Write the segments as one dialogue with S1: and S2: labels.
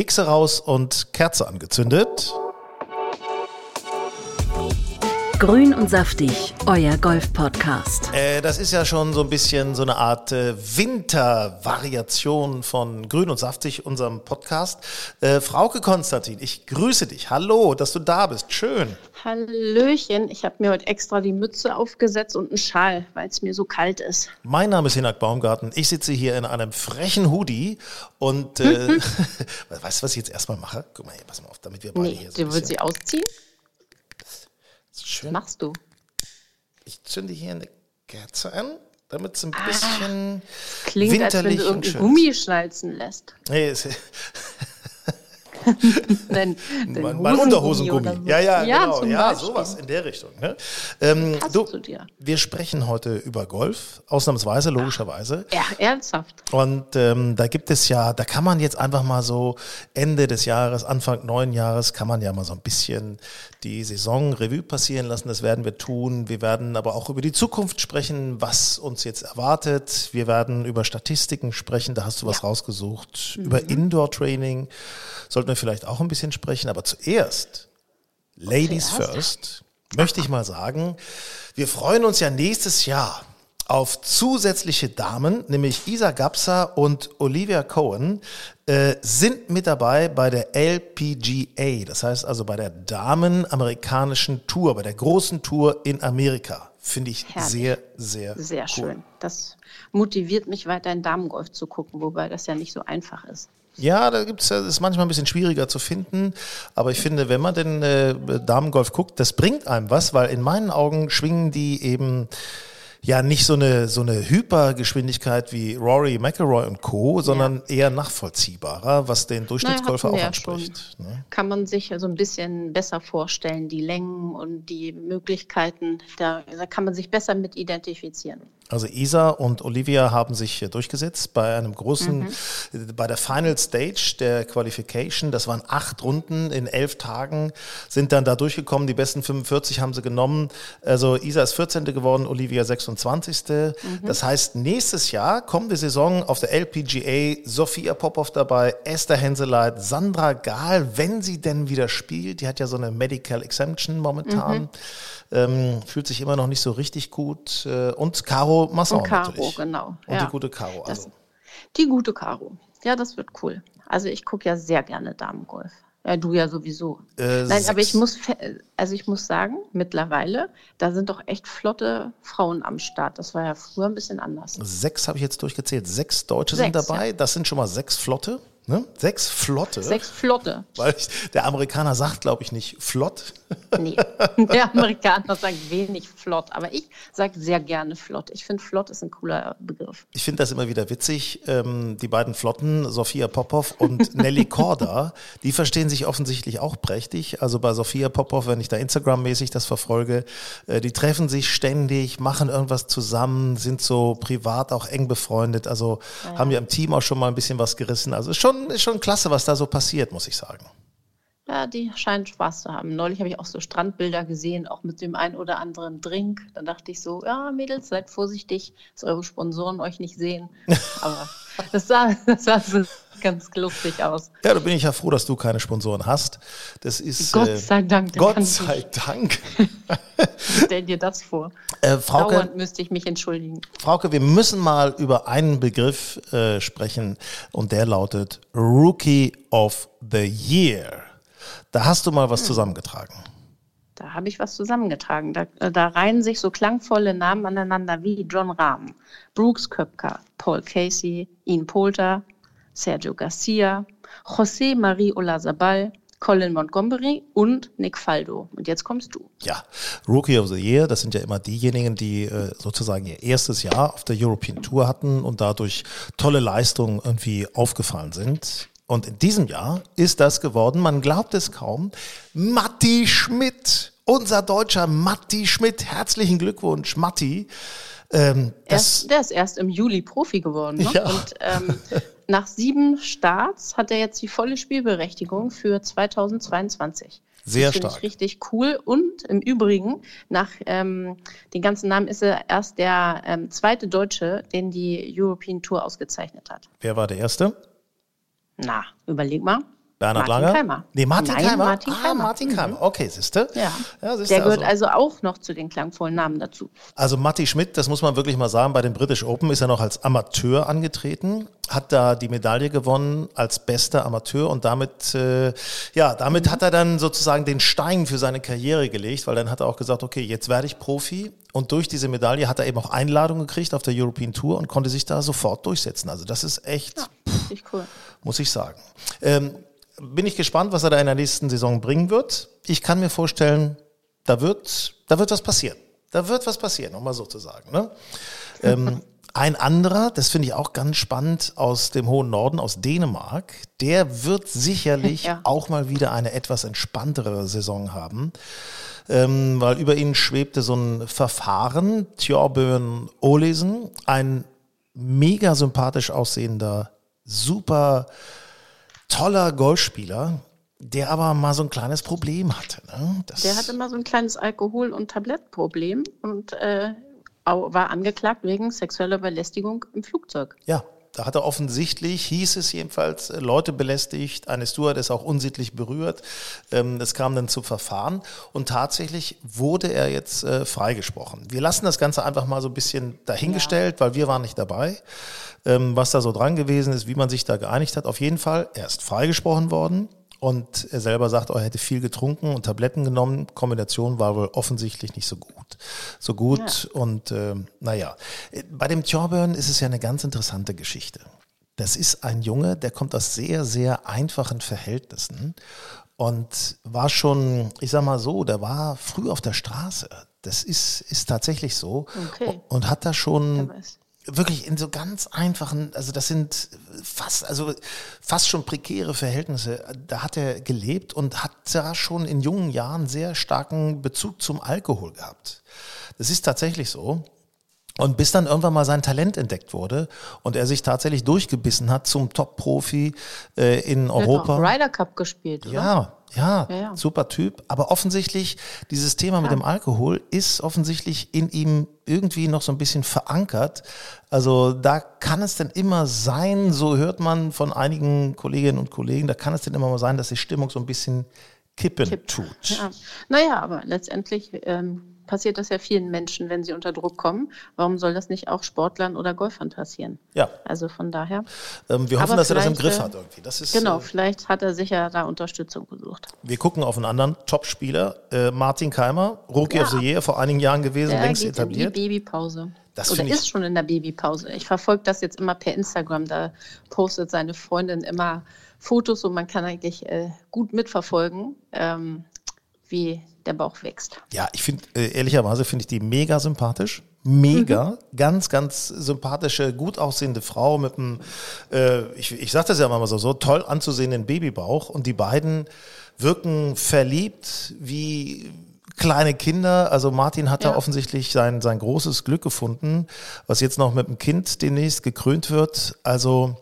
S1: Kekse raus und Kerze angezündet.
S2: Grün und saftig, euer Golf-Podcast.
S1: Äh, das ist ja schon so ein bisschen so eine Art äh, Wintervariation von Grün und saftig, unserem Podcast. Äh, Frauke Konstantin, ich grüße dich. Hallo, dass du da bist. Schön.
S3: Hallöchen, ich habe mir heute extra die Mütze aufgesetzt und einen Schal, weil es mir so kalt ist.
S1: Mein Name ist Hinak Baumgarten. Ich sitze hier in einem frechen Hoodie und äh, weißt du, was ich jetzt erstmal mache? Guck mal hier, pass mal auf, damit wir beide
S3: Nee,
S1: hier so ein
S3: du willst sie ausziehen? Was machst du?
S1: Ich zünde hier eine Kerze an, damit es ein bisschen
S3: Klingt, als wenn
S1: winterlich
S3: du
S1: schön
S3: Gummi schnalzen lässt.
S1: Nee, es,
S3: Dein, dein
S1: mein, mein
S3: Hosengummi
S1: Unterhosengummi.
S3: so.
S1: Ja, ja, genau. Ja, sowas in der Richtung. Ne? Ähm, du,
S3: zu dir.
S1: wir sprechen heute über Golf, ausnahmsweise, logischerweise.
S3: Ja, ernsthaft.
S1: Und ähm, da gibt es ja, da kann man jetzt einfach mal so Ende des Jahres, Anfang neuen Jahres, kann man ja mal so ein bisschen die Saison Revue passieren lassen. Das werden wir tun. Wir werden aber auch über die Zukunft sprechen, was uns jetzt erwartet. Wir werden über Statistiken sprechen. Da hast du was rausgesucht. Über Indoor-Training sollten wir vielleicht auch ein bisschen sprechen. Aber zuerst, Ladies
S3: Zuerst?
S1: first, möchte ich mal sagen, wir freuen uns ja nächstes Jahr auf zusätzliche Damen, nämlich Isa Gapsa und Olivia Cohen, äh, sind mit dabei bei der LPGA, das heißt also bei der Damen-amerikanischen Tour, bei der großen Tour in Amerika. Finde ich
S3: Herrlich.
S1: sehr, sehr,
S3: Sehr
S1: cool.
S3: schön. Das motiviert mich weiter in Damengolf zu gucken, wobei das ja nicht so einfach ist.
S1: Ja, da gibt's ja, das ist manchmal ein bisschen schwieriger zu finden. Aber ich finde, wenn man den äh, Damengolf guckt, das bringt einem was, weil in meinen Augen schwingen die eben ja nicht so eine, so eine Hypergeschwindigkeit wie Rory McIlroy und Co., sondern eher nachvollziehbarer, was den Durchschnittsgolfer
S3: wir
S1: auch
S3: ja
S1: anspricht. Ne?
S3: Kann man sich so ein bisschen besser vorstellen, die Längen und die Möglichkeiten, da, da kann man sich besser mit identifizieren.
S1: Also Isa und Olivia haben sich durchgesetzt bei einem großen, äh, bei der Final Stage der Qualification. Das waren acht Runden in elf Tagen, sind dann da durchgekommen. Die besten 45 haben sie genommen. Also Isa ist 14. geworden, Olivia 26. Das heißt, nächstes Jahr, kommende Saison auf der LPGA, Sophia Popov dabei, Esther Henseleit, Sandra Gahl, wenn sie denn wieder spielt. Die hat ja so eine Medical Exemption momentan. Ähm, fühlt sich immer noch nicht so richtig gut. Äh, und Caro Massau
S3: Und Caro,
S1: natürlich.
S3: genau.
S1: Und
S3: ja.
S1: die gute Caro.
S3: Das,
S1: Also.
S3: die gute Caro. Ja, das wird cool. Also ich gucke ja sehr gerne Damengolf. Ja, du ja sowieso.
S1: Äh,
S3: Nein, aber
S1: sechs.
S3: ich muss, also ich muss sagen, mittlerweile, da sind doch echt flotte Frauen am Start. Das war ja früher ein bisschen anders.
S1: Sechs habe ich jetzt durchgezählt. Sechs Deutsche sind
S3: Sechs,
S1: dabei. Das sind schon mal sechs Flotte. Ne? Sechs Flotte.
S3: Sechs flotte.
S1: Weil ich, der Amerikaner sagt, glaube ich, nicht flott.
S3: Nee, der Amerikaner sagt wenig flott, aber ich sage sehr gerne flott. Ich finde, flott ist ein cooler Begriff.
S1: Ich finde das immer wieder witzig. Ähm, die beiden Flotten, Sophia Popov und Nelly Korda, die verstehen sich offensichtlich auch prächtig. Also bei Sophia Popov, wenn ich da Instagram-mäßig das verfolge, äh, die treffen sich ständig, machen irgendwas zusammen, sind so privat auch eng befreundet. Also haben ja im Team auch schon mal ein bisschen was gerissen. Also ist schon, ist schon klasse, was da so passiert, muss ich sagen.
S3: Ja, die scheinen Spaß zu haben. Neulich habe ich auch so Strandbilder gesehen, auch mit dem ein oder anderen Drink. Dann dachte ich so, ja, Mädels, seid vorsichtig, dass eure Sponsoren euch nicht sehen. Aber das sah, das sah so ganz lustig aus.
S1: Ja, da bin ich ja froh, dass du keine Sponsoren hast. Das ist
S3: Gott
S1: äh,
S3: sei Dank.
S1: Gott sei Dank.
S3: Stell dir das vor.
S1: Äh, Frauke,
S3: Dauernd müsste ich mich entschuldigen.
S1: Frauke, wir müssen mal über einen Begriff äh, sprechen und der lautet Rookie of the Year. Da hast du mal
S3: Hm.
S1: was zusammengetragen.
S3: Da habe ich was zusammengetragen. Da, äh, da reihen sich so klangvolle Namen aneinander wie John Rahm, Brooks Köpker, Paul Casey, Ian Poulter, Sergio Garcia, José Marie Olazabal, Colin Montgomery und Nick Faldo. Und jetzt kommst du.
S1: Ja, Rookie of the Year, das sind ja immer diejenigen, die äh, sozusagen ihr erstes Jahr auf der European Tour hatten und dadurch tolle Leistungen irgendwie aufgefallen sind. Und in diesem Jahr ist das geworden, man glaubt es kaum, Matti Schmidt, unser deutscher Matti Schmidt. Herzlichen Glückwunsch, Matti. Ähm,
S3: Er
S1: das,
S3: ist, der ist erst im Juli Profi geworden. Ne?
S1: Ja.
S3: Und ähm, nach sieben Starts hat er jetzt die volle Spielberechtigung für 2022.
S1: Sehr
S3: das
S1: stark.
S3: ich richtig cool. Und im Übrigen, nach ähm, den ganzen Namen ist er erst der ähm, zweite Deutsche, den die European Tour ausgezeichnet hat.
S1: wer war der Erste?
S3: Na, überleg mal.
S1: Bernhard
S3: Martin
S1: Langer?
S3: Keimer.
S1: Nee, Martin
S3: Nein,
S1: Keimer.
S3: Martin
S1: ah,
S3: Keimer.
S1: Martin Keimer. Okay, siehste.
S3: Ja.
S1: siehste,
S3: Der gehört also auch noch zu den klangvollen Namen dazu.
S1: Also Matti Schmidt, das muss man wirklich mal sagen, bei den British Open ist er noch als Amateur angetreten, hat da die Medaille gewonnen als bester Amateur und damit, äh, ja, damit hat er dann sozusagen den Stein für seine Karriere gelegt, weil dann hat er auch gesagt, okay, jetzt werde ich Profi und durch diese Medaille hat er eben auch Einladungen gekriegt auf der European Tour und konnte sich da sofort durchsetzen. Also das ist echt,
S3: Ja, richtig cool.
S1: muss ich sagen. Ähm, bin ich gespannt, was er da in der nächsten Saison bringen wird. Ich kann mir vorstellen, da wird, da wird was passieren. Da wird was passieren, um mal so zu sagen. Ne? ähm, ein anderer, das finde ich auch ganz spannend, aus dem hohen Norden, aus Dänemark, der wird sicherlich
S3: Ja.
S1: auch mal wieder eine etwas entspanntere Saison haben. Ähm, weil über ihn schwebte so ein Verfahren, Tjorbjörn Olesen, ein mega sympathisch aussehender, super toller Golfspieler, der aber mal so ein kleines Problem hatte. Ne?
S3: Der hatte mal so ein kleines Alkohol- und Tablettproblem und äh, war angeklagt wegen sexueller Belästigung im Flugzeug.
S1: ja, da hat er offensichtlich, hieß es jedenfalls, äh, Leute belästigt, eine Stewardess auch unsittlich berührt. Ähm, Es kam dann zu Verfahren und tatsächlich wurde er jetzt äh, freigesprochen. Wir lassen das Ganze einfach mal so ein bisschen dahingestellt, weil wir waren nicht dabei, ähm, was da so dran gewesen ist, wie man sich da geeinigt hat. Auf jeden Fall, er ist freigesprochen worden. Und er selber sagt, er hätte viel getrunken und Tabletten genommen. Kombination war wohl offensichtlich nicht so gut. So gut und ähm, naja. Bei dem Thorburn ist es ja eine ganz interessante Geschichte. Das ist ein Junge, der kommt aus sehr, sehr einfachen Verhältnissen und war schon, ich sag mal so, der war früh auf der Straße. Das ist, ist tatsächlich so.
S3: Okay.
S1: Und hat da schon. Wirklich in so ganz einfachen, also das sind fast, also fast schon prekäre Verhältnisse. Da hat er gelebt und hat da schon in jungen Jahren sehr starken Bezug zum Alkohol gehabt. Das ist tatsächlich so. Und bis dann irgendwann mal sein Talent entdeckt wurde und er sich tatsächlich durchgebissen hat zum Top-Profi äh, in
S3: hat
S1: Europa.
S3: auch Ryder Cup gespielt, oder?
S1: Ja, ja,
S3: Ja, ja.
S1: super Typ. Aber offensichtlich, dieses Thema mit dem Alkohol ist offensichtlich in ihm irgendwie noch so ein bisschen verankert. Also da kann es dann immer sein, so hört man von einigen Kolleginnen und Kollegen, da kann es dann immer mal sein, dass die Stimmung so ein bisschen kippen
S3: Kippt.
S1: tut.
S3: Ja. Naja, aber letztendlich ähm, passiert das ja vielen Menschen, wenn sie unter Druck kommen. Warum soll das nicht auch Sportlern oder Golfern passieren?
S1: Ja,
S3: Also von daher.
S1: ähm, wir hoffen, dass er das im Griff
S3: äh,
S1: hat irgendwie. Das ist,
S3: Genau,
S1: äh,
S3: vielleicht hat er sich ja da Unterstützung gesucht.
S1: wir gucken auf einen anderen Top-Spieler, äh, Martin Keimer, Rookie
S3: Ja.
S1: of the Year, vor einigen Jahren gewesen,
S3: Der
S1: längst
S3: geht
S1: etabliert.
S3: in die Babypause.
S1: Das
S3: Oder ist schon in der Babypause. Ich verfolge das jetzt immer per Instagram. Da postet seine Freundin immer Fotos und man kann eigentlich äh, gut mitverfolgen, ähm, wie der Bauch wächst.
S1: Ja, ich finde, äh, ehrlicherweise finde ich die mega sympathisch. Mega,
S3: Mhm.
S1: ganz, ganz sympathische, gut aussehende Frau mit einem, äh, ich, ich sag das ja mal so, so toll anzusehenden Babybauch. Und die beiden wirken verliebt wie kleine Kinder. Also Martin hat da
S3: Ja.
S1: offensichtlich sein, sein großes Glück gefunden, was jetzt noch mit dem Kind demnächst gekrönt wird. Also,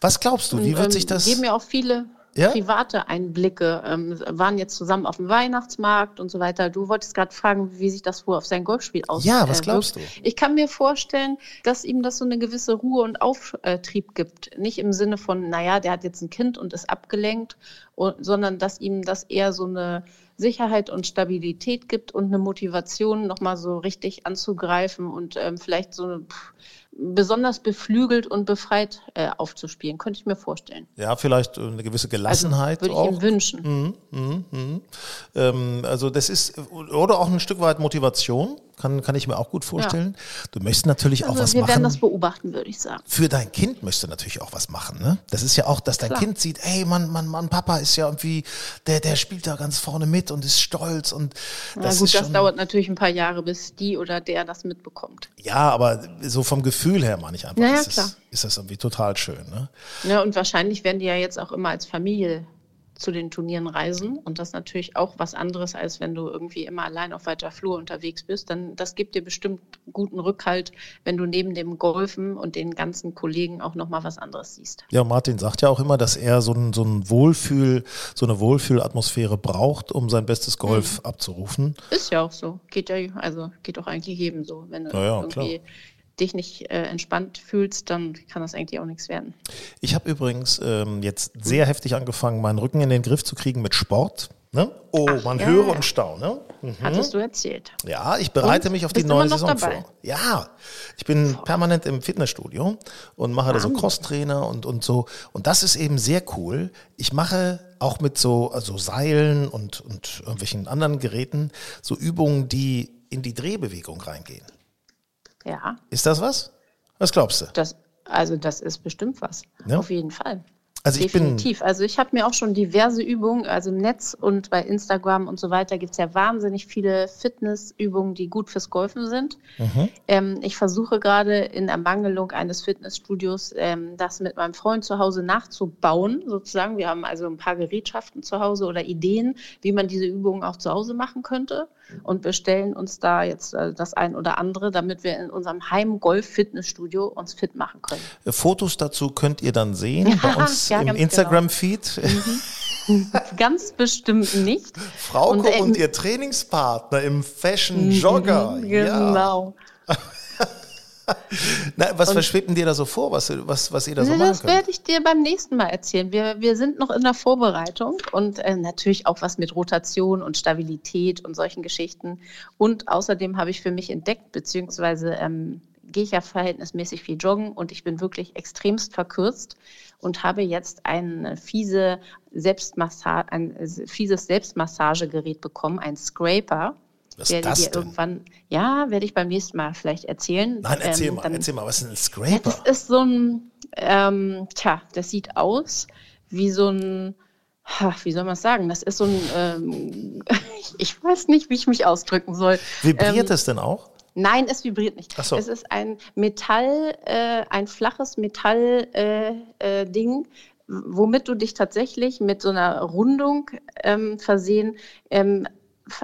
S1: was glaubst du, wie
S3: Und,
S1: wird
S3: ähm,
S1: sich das...
S3: Geben ja auch viele
S1: Ja?
S3: private Einblicke. Ähm, waren jetzt zusammen auf dem Weihnachtsmarkt und so weiter. Du wolltest gerade fragen, wie sich das wohl auf sein Golfspiel auswirkt.
S1: Ja, was glaubst du?
S3: Ich kann mir vorstellen, dass ihm das so eine gewisse Ruhe und Auftrieb gibt. Nicht im Sinne von, naja, der hat jetzt ein Kind und ist abgelenkt, und, sondern dass ihm das eher so eine Sicherheit und Stabilität gibt und eine Motivation, nochmal so richtig anzugreifen und ähm, vielleicht so eine, pff, besonders beflügelt und befreit äh, aufzuspielen. Könnte ich mir vorstellen.
S1: ja, vielleicht äh, eine gewisse Gelassenheit
S3: Also, würde ich
S1: auch.
S3: ihm wünschen.
S1: Mhm, mhm, mhm. Ähm, also das ist, oder auch ein Stück weit Motivation, kann, kann ich mir auch gut vorstellen. Du möchtest natürlich auch
S3: Also
S1: was
S3: wir werden das
S1: machen.
S3: beobachten, würde ich sagen.
S1: Für dein Kind möchtest du natürlich auch was machen. Ne? Das ist ja auch, dass dein
S3: Klar.
S1: Kind sieht, ey, Mann, Mann, Mann, Papa ist ja irgendwie, der, der spielt da ganz vorne mit und ist stolz und
S3: Na
S1: das
S3: gut,
S1: ist
S3: das dauert natürlich ein paar Jahre, bis die oder der das mitbekommt.
S1: Ja, aber so vom Gefühl her meine ich einfach,
S3: Ja, ja,
S1: ist,
S3: klar.
S1: das, ist das irgendwie total schön. Ne?
S3: Ja, und wahrscheinlich werden die ja jetzt auch immer als Familie zu den Turnieren reisen. Und das natürlich auch was anderes, als wenn du irgendwie immer allein auf weiter Flur unterwegs bist. Dann das gibt dir bestimmt guten Rückhalt, wenn du neben dem Golfen und den ganzen Kollegen auch nochmal was anderes siehst.
S1: Ja, Martin sagt ja auch immer, dass er so ein, so ein Wohlfühl, so eine Wohlfühlatmosphäre braucht, um sein bestes Golf
S3: Mhm.
S1: abzurufen.
S3: Ist ja auch so. Geht ja, also geht auch eigentlich jedem so. Wenn du
S1: Ja, ja,
S3: irgendwie dich nicht äh, entspannt fühlst, dann kann das eigentlich auch nichts werden.
S1: Ich habe übrigens ähm, jetzt sehr heftig angefangen, meinen Rücken in den Griff zu kriegen mit Sport. Ne? Oh, Ach, man ja, höre und staune.
S3: Mhm. Hattest du erzählt.
S1: Ja, ich bereite und? mich auf die neue Saison vor. Ja, ich bin Boah. permanent im Fitnessstudio und mache Mann. da so Crosstrainer und, und so. Und das ist eben sehr cool. Ich mache auch mit so also Seilen und, und irgendwelchen anderen Geräten so Übungen, die in die Drehbewegung reingehen.
S3: Ja.
S1: Ist das was? Was glaubst du?
S3: Das, also das ist bestimmt was. Ja? Auf jeden Fall.
S1: Also ich
S3: Definitiv.
S1: Bin
S3: also ich habe mir auch schon diverse Übungen, also im Netz und bei Instagram und so weiter gibt es ja wahnsinnig viele Fitnessübungen, die gut fürs Golfen sind. Mhm. Ähm, ich versuche gerade in Ermangelung eines Fitnessstudios ähm, das mit meinem Freund zu Hause nachzubauen, sozusagen. Wir haben also ein paar Gerätschaften zu Hause oder Ideen, wie man diese Übungen auch zu Hause machen könnte und bestellen uns da jetzt äh, das ein oder andere, damit wir in unserem Heim-Golf-Fitnessstudio uns fit machen können.
S1: Fotos dazu könnt ihr dann sehen bei uns ja, im genau. Instagram-Feed.
S3: Mhm. ganz bestimmt nicht.
S1: Frauke und, äh, und, ihr Trainingspartner im Fashion Jogger.
S3: Mhm, genau. Ja.
S1: Na, was und, verschwebt denn dir da so vor, was, was, was ihr da so ne, machen
S3: Das werde ich dir beim nächsten Mal erzählen. Wir, wir sind noch in der Vorbereitung und äh, natürlich auch was mit Rotation und Stabilität und solchen Geschichten. Und außerdem habe ich für mich entdeckt, beziehungsweise ähm, gehe ich ja verhältnismäßig viel joggen und ich bin wirklich extremst verkürzt und habe jetzt ein, fiese Selbstmassa ein fieses Selbstmassagegerät bekommen, ein Scraper.
S1: Was ist das denn?
S3: irgendwann, ja, werde ich beim nächsten Mal vielleicht erzählen.
S1: Nein, erzähl ähm, mal, dann, erzähl mal, was ist ein Scraper? Ja,
S3: das ist so ein, ähm, tja, das sieht aus wie so ein, wie soll man es sagen? Das ist so ein, ähm, ich weiß nicht, wie ich mich ausdrücken soll.
S1: Vibriert ähm, es denn auch?
S3: Nein, es vibriert nicht.
S1: So.
S3: Es ist ein Metall, äh, ein flaches Metallding, äh, äh, womit du dich tatsächlich mit so einer Rundung ähm, versehen ähm,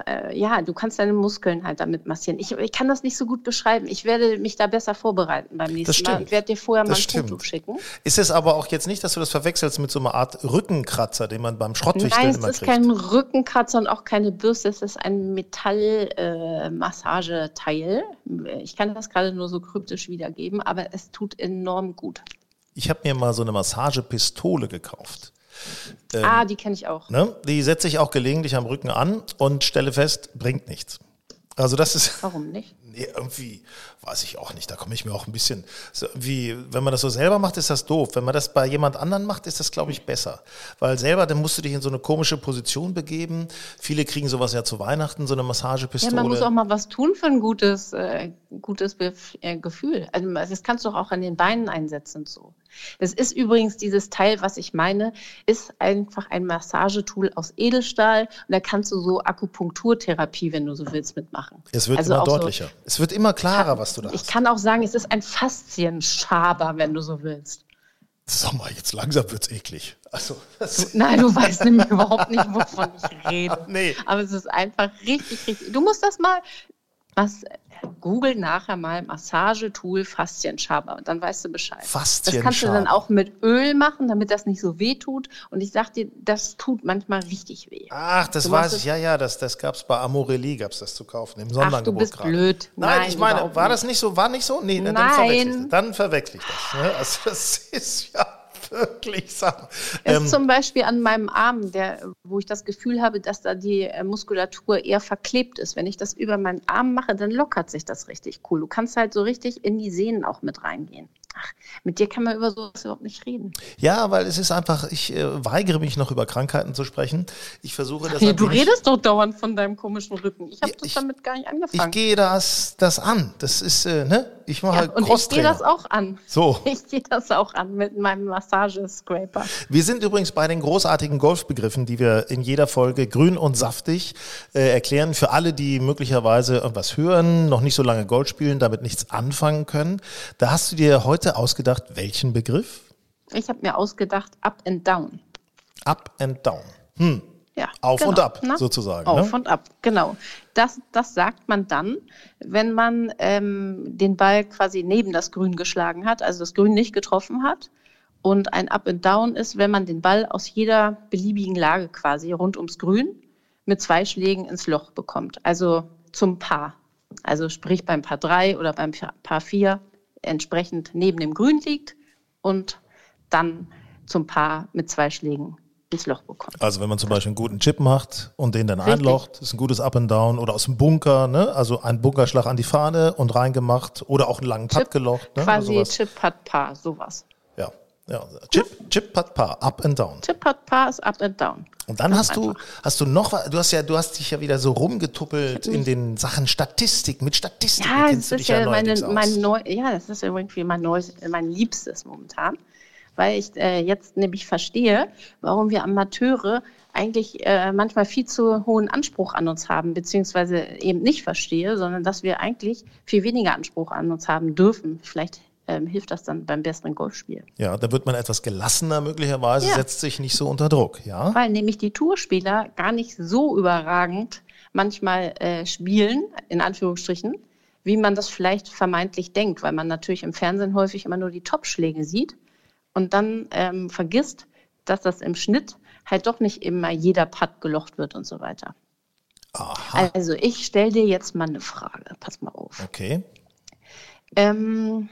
S3: äh, ja, du kannst deine Muskeln halt damit massieren. Ich, ich, kann das nicht so gut beschreiben. Ich werde mich da besser vorbereiten beim nächsten Mal. Ich werde dir vorher mal ein stimmt. Foto schicken.
S1: Ist es aber auch jetzt nicht, dass du das verwechselst mit so einer Art Rückenkratzer, den man beim Schrottwichteln
S3: Nein, immer kriegt? Nein, es ist kein Rückenkratzer und auch keine Bürste. Es ist ein Metallmassageteil. Äh, ich kann das gerade nur so kryptisch wiedergeben, aber es tut enorm gut.
S1: Ich habe mir mal so eine Massagepistole gekauft.
S3: Ähm, ah, die kenne ich auch.
S1: Ne? Die setze ich auch gelegentlich am Rücken an und stelle fest, bringt nichts. Also das ist.
S3: Warum nicht?
S1: Nee, irgendwie weiß ich auch nicht. Da komme ich mir auch ein bisschen. So wie, wenn man das so selber macht, ist das doof. Wenn man das bei jemand anderen macht, ist das, glaube ich, besser. Weil selber, dann musst du dich in so eine komische Position begeben. Viele kriegen sowas ja zu Weihnachten, so eine Massagepistole.
S3: Ja, man muss auch mal was tun für ein gutes, äh, gutes Bef äh, Gefühl. Also das kannst du auch an den Beinen einsetzen so. Das ist übrigens dieses Teil, was ich meine, ist einfach ein Massagetool aus Edelstahl und da kannst du so Akupunkturtherapie, wenn du so willst, mitmachen.
S1: Es wird also immer deutlicher. So, es wird immer klarer, was du da
S3: hast. Ich kann auch sagen, es ist ein Faszienschaber, wenn du so willst.
S1: Sag mal, jetzt langsam wird es eklig. Also,
S3: Nein, du weißt nämlich überhaupt nicht, wovon ich rede. Nee. Aber es ist einfach richtig, richtig. Du musst das mal, was, Google nachher mal Massagetool Faszienschaber und dann weißt du Bescheid.
S1: Faszienschaber.
S3: Das kannst du dann auch mit Öl machen, damit das nicht so weh tut. Und ich sag dir, das tut manchmal richtig weh.
S1: Ach, das du weiß ich, ja, ja, das, das gab es bei Amorelli, gab es das zu kaufen, im Sonderangebot
S3: Ach, du bist
S1: grad.
S3: blöd.
S1: Nein, Nein ich meine, war das nicht so, war nicht so? Nee,
S3: Nein.
S1: dann verwechsel ich das. Dann verwechsel ich das. Ne? Also das ist ja wirklich sagen.
S3: Es ähm, zum Beispiel an meinem Arm, der, wo ich das Gefühl habe, dass da die äh, Muskulatur eher verklebt ist. Wenn ich das über meinen Arm mache, dann lockert sich das richtig cool. Du kannst halt so richtig in die Sehnen auch mit reingehen. Ach, mit dir kann man über sowas überhaupt nicht reden.
S1: Ja, weil es ist einfach, ich äh, weigere mich noch über Krankheiten zu sprechen. Ich versuche das.
S3: Ja, du redest doch dauernd von deinem komischen Rücken. Ich habe ja, das damit gar nicht angefangen.
S1: Ich gehe das, das an. Das ist, äh, ne? Ich mache ja,
S3: Und ich gehe das auch an.
S1: So.
S3: Ich gehe das auch an mit meinem Massagescraper.
S1: Wir sind übrigens bei den großartigen Golfbegriffen, die wir in jeder Folge grün und saftig äh, erklären. Für alle, die möglicherweise irgendwas hören, noch nicht so lange Golf spielen, damit nichts anfangen können. Da hast du dir heute heute ausgedacht, welchen Begriff?
S3: Ich habe mir ausgedacht, up and down.
S1: Up and down. Hm.
S3: Ja,
S1: Auf genau. und ab, Na? sozusagen.
S3: Auf ne? und ab, genau. Das, das sagt man dann, wenn man ähm, den Ball quasi neben das Grün geschlagen hat, also das Grün nicht getroffen hat. Und ein Up and Down ist, wenn man den Ball aus jeder beliebigen Lage quasi rund ums Grün mit zwei Schlägen ins Loch bekommt. Also zum Paar. Also sprich beim Paar 3 oder beim Paar 4 entsprechend neben dem Grün liegt und dann zum Paar mit zwei Schlägen ins Loch bekommt.
S1: Also wenn man zum Beispiel einen guten Chip macht und den dann Richtig. einlocht, ist ein gutes Up and Down oder aus dem Bunker, ne? also ein Bunkerschlag an die Fahne und reingemacht oder auch einen langen Chip, Putt gelocht.
S3: Ne? Quasi Chip, Putt, Paar, sowas.
S1: Ja, ja. Chip, Chip, Putt, Paar, Up and Down.
S3: Chip, Putt, Paar ist Up and Down.
S1: Und dann hast du, hast du noch, du hast ja, du hast dich ja wieder so rumgetuppelt in den Sachen Statistik, mit Statistik.
S3: Ja, das ist ja, meine, mein neu, ja, das ist irgendwie mein neues, mein Liebstes momentan weil ich äh, jetzt nämlich verstehe, warum wir Amateure eigentlich äh, manchmal viel zu hohen Anspruch an uns haben, beziehungsweise eben nicht verstehe, sondern dass wir eigentlich viel weniger Anspruch an uns haben dürfen. Vielleicht ähm, hilft das dann beim besseren Golfspiel.
S1: Ja, da wird man etwas gelassener möglicherweise, ja. setzt sich nicht so unter Druck, ja.
S3: Weil nämlich die Tourspieler gar nicht so überragend manchmal äh, spielen, in Anführungsstrichen, wie man das vielleicht vermeintlich denkt, weil man natürlich im Fernsehen häufig immer nur die Topschläge sieht und dann ähm, vergisst, dass das im Schnitt halt doch nicht immer jeder Putt gelocht wird und so weiter. Aha. Also ich stelle dir jetzt mal eine Frage. Pass mal auf.
S1: Okay.
S3: Ähm,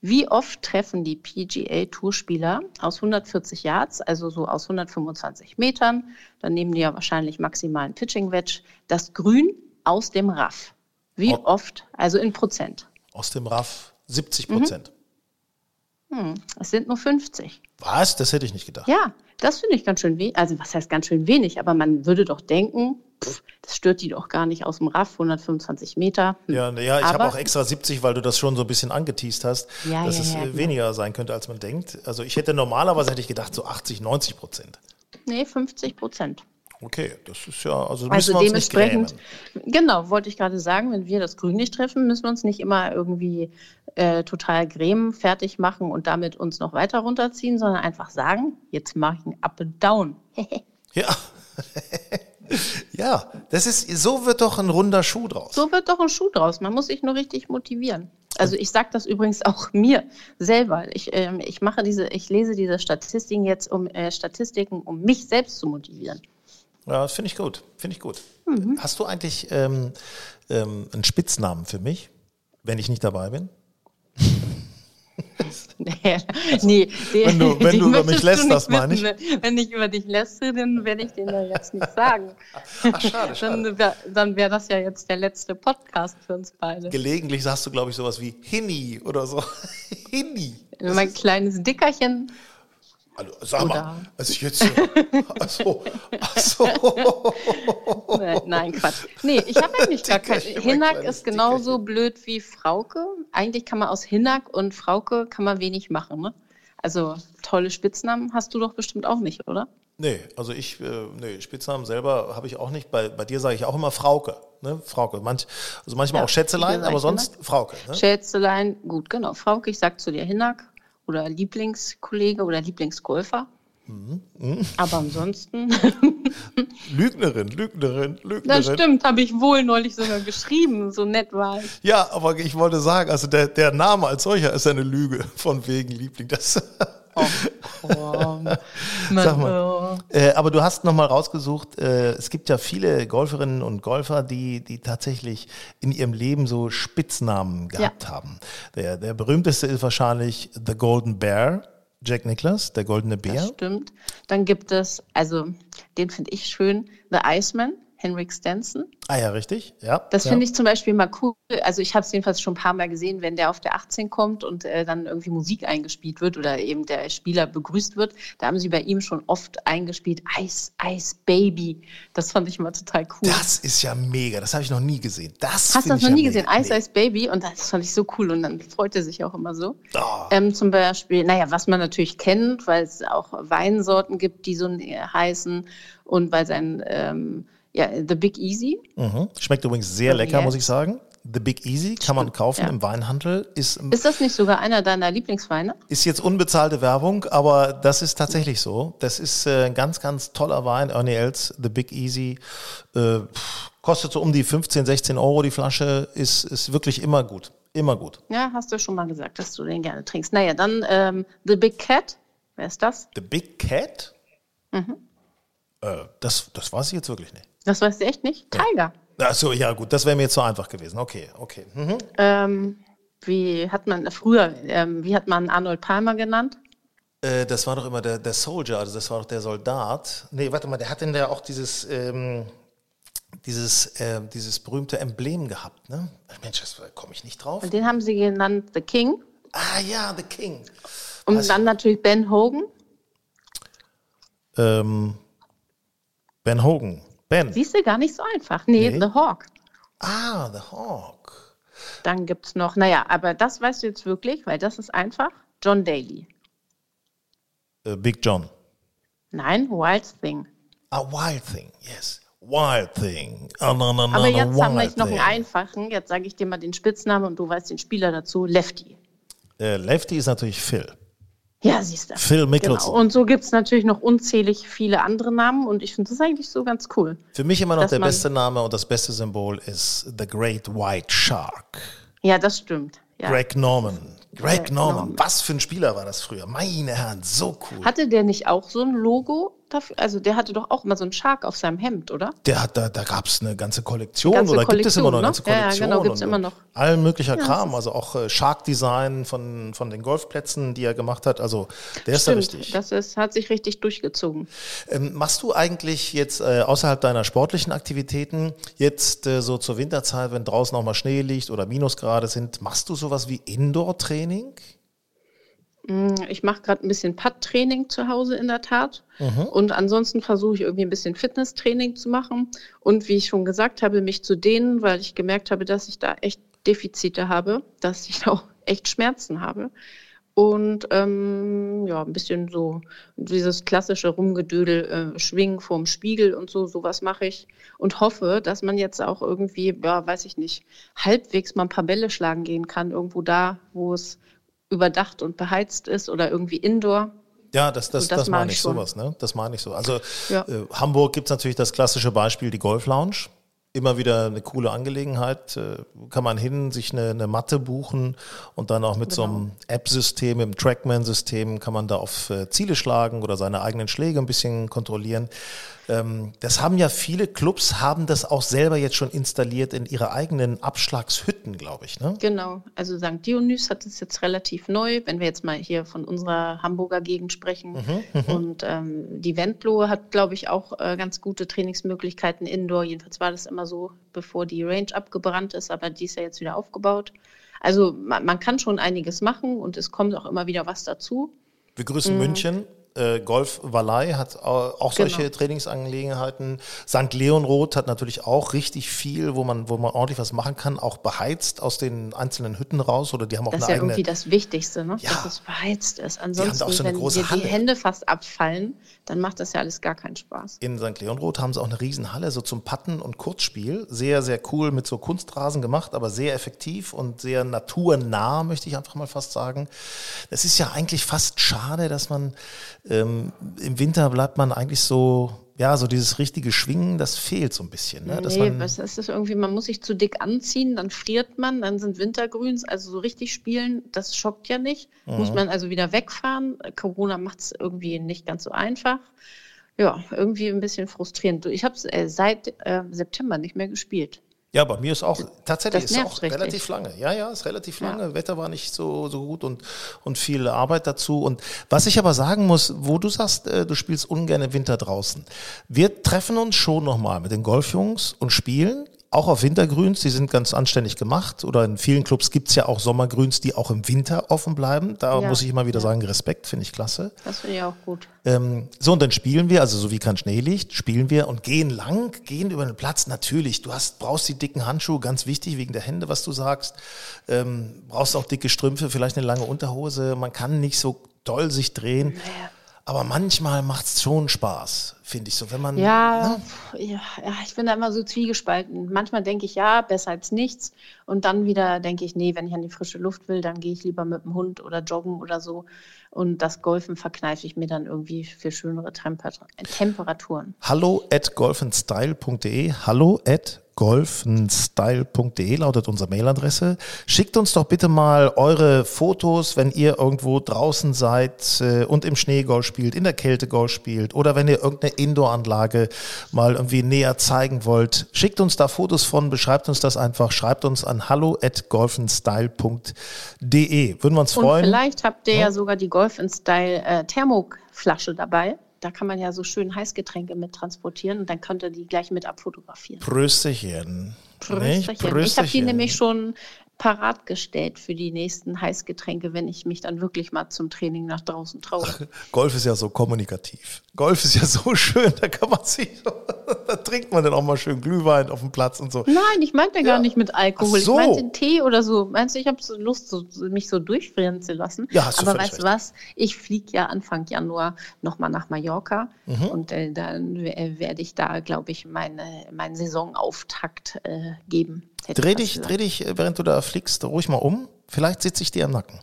S3: wie oft treffen die PGA-Tourspieler aus 140 Yards, also so aus 125 Metern, dann nehmen die ja wahrscheinlich maximalen Pitching-Wedge, das Grün aus dem Raff? Wie o oft, also in Prozent?
S1: Aus dem Raff 70 Prozent. Mhm.
S3: Hm, es sind nur 50.
S1: Was? Das hätte ich nicht gedacht.
S3: Ja, das finde ich ganz schön wenig. Also was heißt ganz schön wenig? Aber man würde doch denken, pff, das stört die doch gar nicht aus dem Raff, 125 Meter.
S1: Ja, ja, ich habe auch extra 70, weil du das schon so ein bisschen angeteased hast, ja, dass ja, es ja, genau. weniger sein könnte, als man denkt. Also ich hätte normalerweise hätte ich gedacht so 80, 90 Prozent.
S3: Nee, 50 Prozent.
S1: Okay, das ist ja, also,
S3: also wir dementsprechend, genau, wollte ich gerade sagen, wenn wir das Grün nicht treffen, müssen wir uns nicht immer irgendwie äh, total grämen, fertig machen und damit uns noch weiter runterziehen, sondern einfach sagen, jetzt mache ich ein Up and Down.
S1: ja. ja, das ist, so wird doch ein runder Schuh draus.
S3: So wird doch ein Schuh draus. Man muss sich nur richtig motivieren. Also ich sage das übrigens auch mir selber. Ich, ähm, ich mache diese, ich lese diese Statistiken jetzt um äh, Statistiken, um mich selbst zu motivieren.
S1: Ja, das finde ich gut. Finde ich gut. Mhm. Hast du eigentlich ähm, ähm, einen Spitznamen für mich, wenn ich nicht dabei bin?
S3: nee, nee,
S1: wenn du, wenn du über mich lässt, das meine ich.
S3: Wenn ich über dich lässt, dann werde ich den da jetzt nicht sagen.
S1: Ach, schade, schade.
S3: Dann wäre wär das ja jetzt der letzte Podcast für uns beide.
S1: Gelegentlich sagst du, glaube ich, sowas wie Hinni oder so. Hinni.
S3: Mein kleines Dickerchen
S1: also, sag Oder mal, also jetzt. Achso, achso.
S3: Nein, Quatsch. Nee, ich habe eigentlich gar kein. Hinnack ist genauso blöd wie Frauke. Eigentlich kann man aus Hinnack und Frauke kann man wenig machen, ne? Also tolle Spitznamen hast du doch bestimmt auch nicht, oder?
S1: Nee, also ich, äh, nee, Spitznamen selber habe ich auch nicht. Bei, bei dir sage ich auch immer Frauke. Ne? Frauke. Manch, also manchmal ja, auch Schätzelein, aber sonst Hinnack. Frauke.
S3: Ne? Schätzelein, gut, genau. Frauke, ich sag zu dir Hinnack oder Lieblingskollege oder Lieblingsgolfer. Mhm. Mhm. Aber ansonsten.
S1: Lügnerin, Lügnerin, Lügnerin.
S3: Das stimmt, habe ich wohl neulich sogar geschrieben, so nett war ich.
S1: Ja, aber ich wollte sagen, also der, der Name als solcher ist eine Lüge von wegen Liebling. Das Sag mal. Äh, aber du hast nochmal rausgesucht, äh, es gibt ja viele Golferinnen und Golfer, die, die tatsächlich in ihrem Leben so Spitznamen gehabt ja. haben. Der, der berühmteste ist wahrscheinlich The Golden Bear. Jack Nicholas, der goldene Bär. Das
S3: stimmt. Dann gibt es, also den finde ich schön, The Iceman. Henrik Stenson.
S1: Ah ja, richtig. Ja.
S3: Das
S1: ja.
S3: finde ich zum Beispiel mal cool. Also ich habe es jedenfalls schon ein paar Mal gesehen, wenn der auf der 18 kommt und äh, dann irgendwie Musik eingespielt wird oder eben der Spieler begrüßt wird. Da haben sie bei ihm schon oft eingespielt Ice, Ice Baby. Das fand ich mal total cool.
S1: Das ist ja mega. Das habe ich noch nie gesehen. Das
S3: Hast du das noch nie gesehen? Ice, nee. Ice Baby. Und das fand ich so cool. Und dann freut er sich auch immer so. Oh. Ähm, zum Beispiel, naja, was man natürlich kennt, weil es auch Weinsorten gibt, die so heißen und weil sein ähm, ja, The Big Easy.
S1: Mhm. Schmeckt übrigens sehr lecker, muss ich sagen. The Big Easy kann man kaufen ja. im Weinhandel. Ist,
S3: ist das nicht sogar einer deiner Lieblingsweine?
S1: Ist jetzt unbezahlte Werbung, aber das ist tatsächlich so. Das ist äh, ein ganz, ganz toller Wein. Ernie Els, The Big Easy. Äh, kostet so um die 15, 16 Euro die Flasche. Ist, ist wirklich immer gut. Immer gut.
S3: Ja, hast du schon mal gesagt, dass du den gerne trinkst. Naja, dann ähm, The Big Cat. Wer ist das?
S1: The Big Cat? Mhm. Äh, das, das weiß ich jetzt wirklich nicht.
S3: Das weißt du echt nicht? Tiger.
S1: Ach so, ja gut, das wäre mir jetzt so einfach gewesen. Okay, okay. Mhm.
S3: Ähm, Wie hat man früher, ähm, wie hat man Arnold Palmer genannt?
S1: Äh, das war doch immer der, der Soldier, also das war doch der Soldat. Nee, warte mal, der hat denn da auch dieses, ähm, dieses, äh, dieses berühmte Emblem gehabt, ne? Mensch, das komme ich nicht drauf.
S3: Und den haben sie genannt The King.
S1: Ah ja, The King.
S3: Und Was? dann natürlich Ben Hogan.
S1: Ähm, ben Hogan. Ben.
S3: Siehst du, gar nicht so einfach. Nee, nee. The Hawk.
S1: Ah, The Hawk.
S3: Dann gibt es noch, naja, aber das weißt du jetzt wirklich, weil das ist einfach. John Daly.
S1: Uh, Big John.
S3: Nein, Wild Thing.
S1: A Wild Thing, yes. Wild Thing.
S3: Oh, no, no, no, Aber jetzt haben wir noch einen einfachen. Jetzt sage ich dir mal den Spitznamen und du weißt den Spieler dazu. Lefty.
S1: Äh, Lefty ist natürlich Phil.
S3: Ja, siehst du.
S1: Phil Mickelson.
S3: Genau. Und so gibt es natürlich noch unzählig viele andere Namen und ich finde das eigentlich so ganz cool.
S1: Für mich immer noch der beste Name und das beste Symbol ist The Great White Shark.
S3: Ja, das stimmt. Ja.
S1: Greg Norman. Greg, Greg Norman. Norman. Was für ein Spieler war das früher? Meine Herren, so cool.
S3: Hatte der nicht auch so ein Logo? Dafür? Also der hatte doch auch immer so einen Shark auf seinem Hemd, oder?
S1: Der hat, da, da gab es eine ganze Kollektion ganze oder Kollektion, gibt es immer noch eine ganze Kollektion?
S3: Ja, ja genau, gibt es immer noch.
S1: Allen möglicher ja, Kram, also auch äh, Shark-Design von, von den Golfplätzen, die er gemacht hat. Also der
S3: Stimmt,
S1: ist da richtig.
S3: Das ist, hat sich richtig durchgezogen.
S1: Ähm, machst du eigentlich jetzt äh, außerhalb deiner sportlichen Aktivitäten, jetzt äh, so zur Winterzeit, wenn draußen auch mal Schnee liegt oder Minusgrade sind, machst du sowas wie Indoor-Training?
S3: Mm, ich mache gerade ein bisschen Pad-Training zu Hause in der Tat. Mhm. Und ansonsten versuche ich irgendwie ein bisschen Fitnesstraining zu machen. Und wie ich schon gesagt habe, mich zu dehnen, weil ich gemerkt habe, dass ich da echt Defizite habe, dass ich da auch echt Schmerzen habe. Und ähm, ja, ein bisschen so dieses klassische Rumgedödel, äh, Schwingen vorm Spiegel und so, sowas mache ich. Und hoffe, dass man jetzt auch irgendwie, ja, weiß ich nicht, halbwegs mal ein paar Bälle schlagen gehen kann, irgendwo da, wo es überdacht und beheizt ist oder irgendwie indoor.
S1: Ja, das, das, das, das meine ich schon. sowas, ne? Das meine ich so. Also ja. äh, Hamburg gibt es natürlich das klassische Beispiel, die Golf Lounge. Immer wieder eine coole Angelegenheit. Äh, kann man hin, sich eine, eine Matte buchen und dann auch mit genau. so einem App-System, im Trackman-System kann man da auf äh, Ziele schlagen oder seine eigenen Schläge ein bisschen kontrollieren. Ähm, das haben ja viele Clubs, haben das auch selber jetzt schon installiert in ihre eigenen Abschlagshütten, glaube ich. Ne?
S3: Genau, also St. Dionys hat es jetzt relativ neu, wenn wir jetzt mal hier von unserer Hamburger Gegend sprechen. Mhm, mhm. und ähm, die Wendlohe hat, glaube ich, auch äh, ganz gute Trainingsmöglichkeiten indoor. Jedenfalls war das immer so, bevor die Range abgebrannt ist, aber die ist ja jetzt wieder aufgebaut. Also man, man kann schon einiges machen und es kommt auch immer wieder was dazu.
S1: Wir grüßen mhm. München äh, Golf Valley hat auch solche genau. Trainingsangelegenheiten. St. Leonroth hat natürlich auch richtig viel, wo man, wo man ordentlich was machen kann, auch beheizt aus den einzelnen Hütten raus oder die haben auch
S3: das
S1: eine eigene.
S3: Das ist ja irgendwie das Wichtigste, ne?
S1: Ja.
S3: dass es beheizt ist. Ansonsten,
S1: so
S3: wenn
S1: dir
S3: die Hände fast abfallen, dann macht das ja alles gar keinen Spaß.
S1: In St. Leonroth haben sie auch eine Riesenhalle, so zum Patten und Kurzspiel. Sehr, sehr cool mit so Kunstrasen gemacht, aber sehr effektiv und sehr naturnah, möchte ich einfach mal fast sagen. Das ist ja eigentlich fast schade, dass man ähm, im Winter bleibt man eigentlich so, ja, so dieses richtige Schwingen, das fehlt so ein bisschen. Ne?
S3: Dass nee, man, was ist das irgendwie, man muss sich zu dick anziehen, dann friert man, dann sind Wintergrüns, also so richtig spielen, das schockt ja nicht. Mhm. Muss man also wieder wegfahren. Corona macht es irgendwie nicht ganz so einfach. Ja, irgendwie ein bisschen frustrierend. Ich habe es äh, seit äh, September nicht mehr gespielt.
S1: Ja, bei mir ist auch tatsächlich ist auch richtig. relativ lange. Ja, ja, ist relativ lange. Ja. Wetter war nicht so, so gut und, und viel Arbeit dazu. Und was ich aber sagen muss, wo du sagst, äh, du spielst ungern im Winter draußen. Wir treffen uns schon nochmal mit den Golfjungs und spielen auch auf Wintergrüns, die sind ganz anständig gemacht. Oder in vielen Clubs gibt es ja auch Sommergrüns, die auch im Winter offen bleiben. Da ja, muss ich immer wieder ja. sagen, Respekt, finde ich klasse.
S3: Das finde ich auch gut.
S1: Ähm, so, und dann spielen wir, also so wie kein Schnee liegt, spielen wir und gehen lang, gehen über den Platz. Natürlich, du hast, brauchst die dicken Handschuhe, ganz wichtig, wegen der Hände, was du sagst. Ähm, brauchst auch dicke Strümpfe, vielleicht eine lange Unterhose. Man kann nicht so doll sich drehen. Naja. Aber manchmal macht es schon Spaß, finde ich so, wenn man.
S3: Ja, ne? ja, ich bin da immer so zwiegespalten. Manchmal denke ich, ja, besser als nichts. Und dann wieder denke ich, nee, wenn ich an die frische Luft will, dann gehe ich lieber mit dem Hund oder joggen oder so. Und das Golfen verkneife ich mir dann irgendwie für schönere Temper Temperaturen.
S1: Hallo at golfenstyle.de. Hallo at golfenstyle.de lautet unsere Mailadresse. Schickt uns doch bitte mal eure Fotos, wenn ihr irgendwo draußen seid äh, und im Schnee Golf spielt, in der Kälte Golf spielt oder wenn ihr irgendeine der Indoor-Anlage mal irgendwie näher zeigen wollt, schickt uns da Fotos von, beschreibt uns das einfach, schreibt uns an hallo at golfenstyle.de. Würden wir uns freuen.
S3: Und vielleicht habt ihr ja, ja sogar die Golf Style äh, Thermoflasche dabei. Da kann man ja so schön Heißgetränke mit transportieren und dann könnt ihr die gleich mit abfotografieren.
S1: Prösterchen.
S3: Prösterchen. Prösterchen. Ich habe die nämlich schon parat gestellt für die nächsten Heißgetränke, wenn ich mich dann wirklich mal zum Training nach draußen traue.
S1: Golf ist ja so kommunikativ. Golf ist ja so schön, da kann man sich, da trinkt man dann auch mal schön Glühwein auf dem Platz und so.
S3: Nein, ich meinte ja. gar nicht mit Alkohol. So. Ich meinte Tee oder so. Meinst du, ich habe so Lust, so, mich so durchfrieren zu lassen? Ja, hast du Aber weißt du was? Ich fliege ja Anfang Januar nochmal nach Mallorca mhm. und äh, dann werde ich da, glaube ich, meine, meinen Saisonauftakt äh, geben.
S1: Dreh dich, dreh dich, während du da fliegst, ruhig mal um. Vielleicht sitze ich dir am Nacken.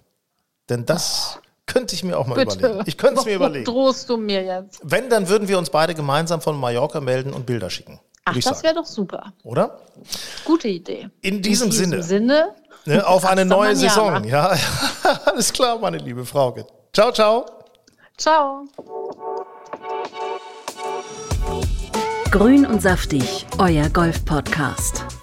S1: Denn das oh. könnte ich mir auch mal Bitte. überlegen. Ich könnte es mir überlegen.
S3: drohst du mir jetzt?
S1: Wenn, dann würden wir uns beide gemeinsam von Mallorca melden und Bilder schicken.
S3: Ach, das wäre doch super.
S1: Oder?
S3: Gute Idee.
S1: In diesem, In diesem Sinne.
S3: Sinne
S1: ne, auf eine neue Saison. Ja, alles klar, meine liebe Frauke. Ciao, ciao.
S3: Ciao.
S2: Grün und saftig, euer Golf-Podcast.